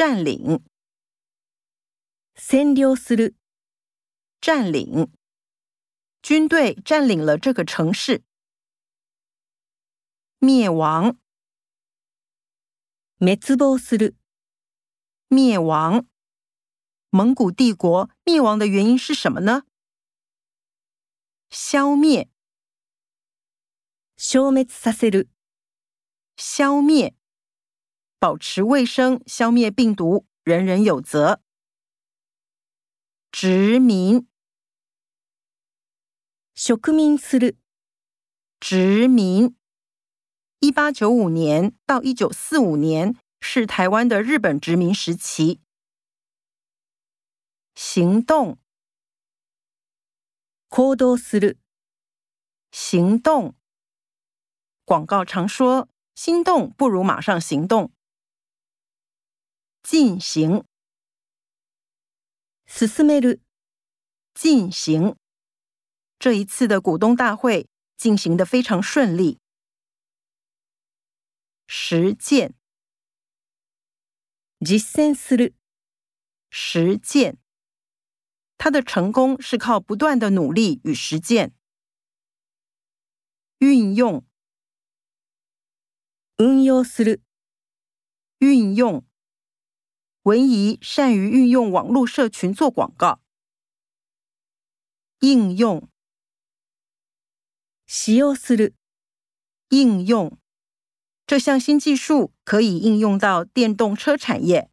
占领，占领，军队占领了这个城市。灭亡，灭亡，蒙古帝国灭亡的原因是什么呢？消灭，消灭，させる，消滅。保持卫生，消灭病毒，人人有责。殖民，殖民する，殖民。一八九五年到一九四五年是台湾的日本殖民时期。行动，行動する，行动。广告常说：“心动不如马上行动。”进行，進める。进行这一次的股东大会进行的非常顺利。实践，実践する。实践，他的成功是靠不断的努力与实践。运用，運用する。运用。文怡善于运用网络社群做广告。应用，使用する，应用这项新技术可以应用到电动车产业。